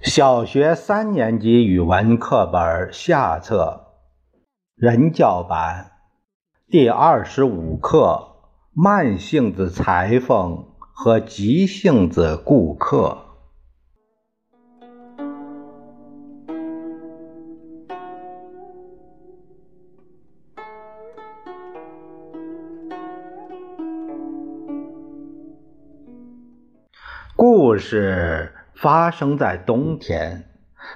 小学三年级语文课本下册人教版第二十五课慢性子裁缝和急性子顾客。是。发生在冬天，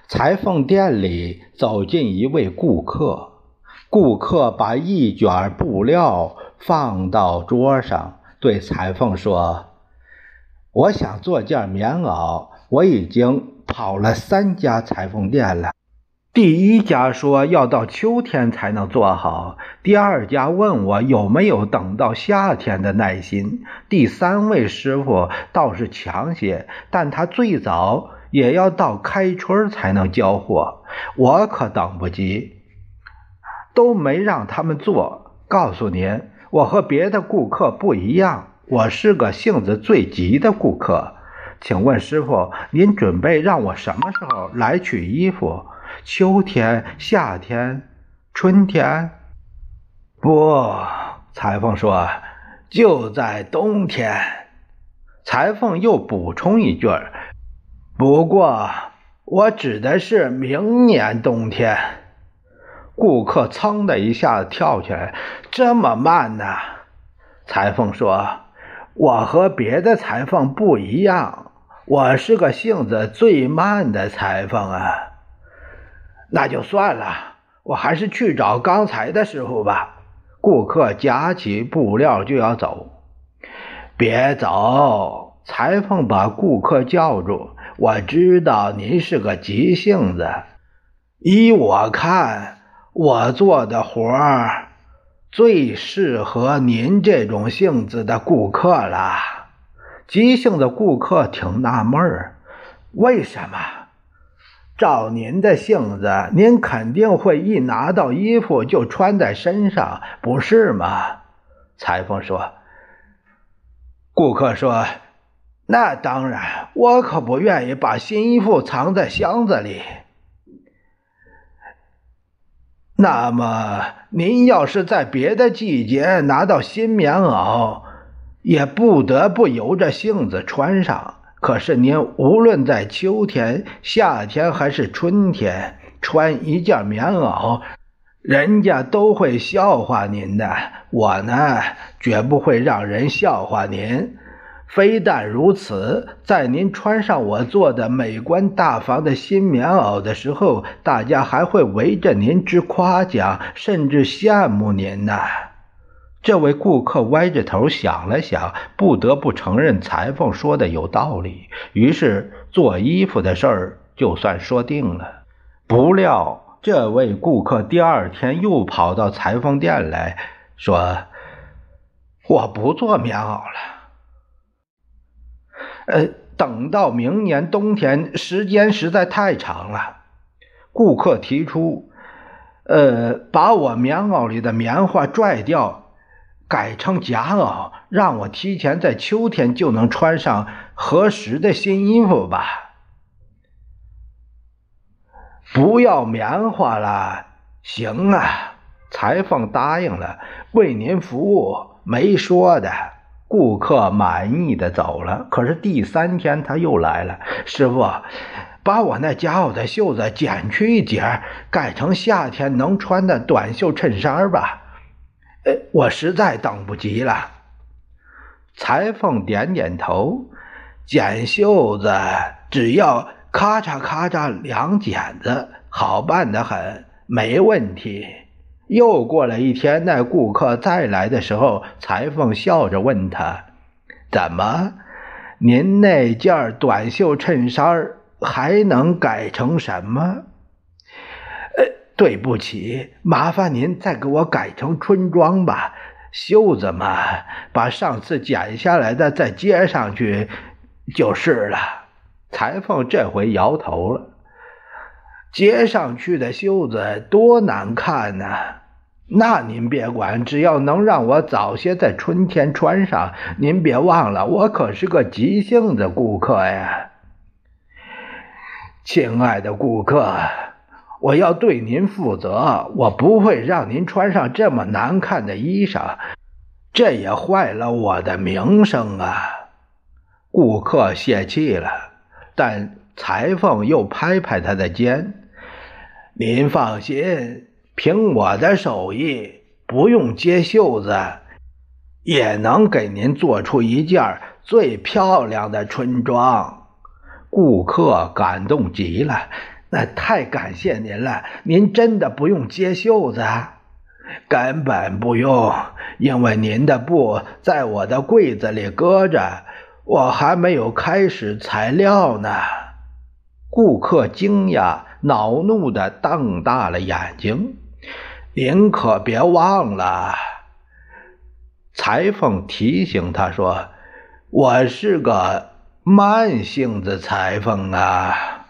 裁缝店里走进一位顾客。顾客把一卷布料放到桌上，对裁缝说：“我想做件棉袄，我已经跑了三家裁缝店了。”第一家说要到秋天才能做好，第二家问我有没有等到夏天的耐心，第三位师傅倒是强些，但他最早也要到开春才能交货，我可等不及，都没让他们做。告诉您，我和别的顾客不一样，我是个性子最急的顾客。请问师傅，您准备让我什么时候来取衣服？秋天、夏天、春天，不，裁缝说就在冬天。裁缝又补充一句不过我指的是明年冬天。”顾客噌的一下子跳起来：“这么慢呢？”裁缝说：“我和别的裁缝不一样，我是个性子最慢的裁缝啊。”那就算了，我还是去找刚才的师傅吧。顾客夹起布料就要走，别走！裁缝把顾客叫住。我知道您是个急性子，依我看，我做的活儿最适合您这种性子的顾客了。急性子顾客挺纳闷儿，为什么？照您的性子，您肯定会一拿到衣服就穿在身上，不是吗？裁缝说。顾客说：“那当然，我可不愿意把新衣服藏在箱子里。那么，您要是在别的季节拿到新棉袄，也不得不由着性子穿上。”可是您无论在秋天、夏天还是春天穿一件棉袄，人家都会笑话您的。我呢，绝不会让人笑话您。非但如此，在您穿上我做的美观大方的新棉袄的时候，大家还会围着您直夸奖，甚至羡慕您呢。这位顾客歪着头想了想，不得不承认裁缝说的有道理。于是做衣服的事儿就算说定了。不料这位顾客第二天又跑到裁缝店来说：“我不做棉袄了。呃，等到明年冬天，时间实在太长了。”顾客提出：“呃，把我棉袄里的棉花拽掉。”改成夹袄，让我提前在秋天就能穿上合适的新衣服吧。不要棉花了，行啊！裁缝答应了，为您服务，没说的。顾客满意的走了。可是第三天他又来了，师傅，把我那夹袄的袖子剪去一截，改成夏天能穿的短袖衬衫吧。哎，我实在等不及了。裁缝点点头，剪袖子只要咔嚓咔嚓两剪子，好办得很，没问题。又过了一天，那顾客再来的时候，裁缝笑着问他：“怎么，您那件短袖衬衫还能改成什么？”对不起，麻烦您再给我改成春装吧。袖子嘛，把上次剪下来的再接上去就是了。裁缝这回摇头了，接上去的袖子多难看呢！那您别管，只要能让我早些在春天穿上。您别忘了，我可是个急性子顾客呀。亲爱的顾客，我要对您负责，我不会让您穿上这么难看的衣裳，这也坏了我的名声啊！顾客泄气了，但裁缝又拍拍他的肩：“您放心，凭我的手艺，不用接袖子，也能给您做出一件最漂亮的春装。”顾客感动极了，那太感谢您了！您真的不用接袖子，根本不用，因为您的布在我的柜子里搁着，我还没有开始材料呢。顾客惊讶、恼怒的瞪大了眼睛。您可别忘了，裁缝提醒他说：“我是个。”慢性子裁缝啊。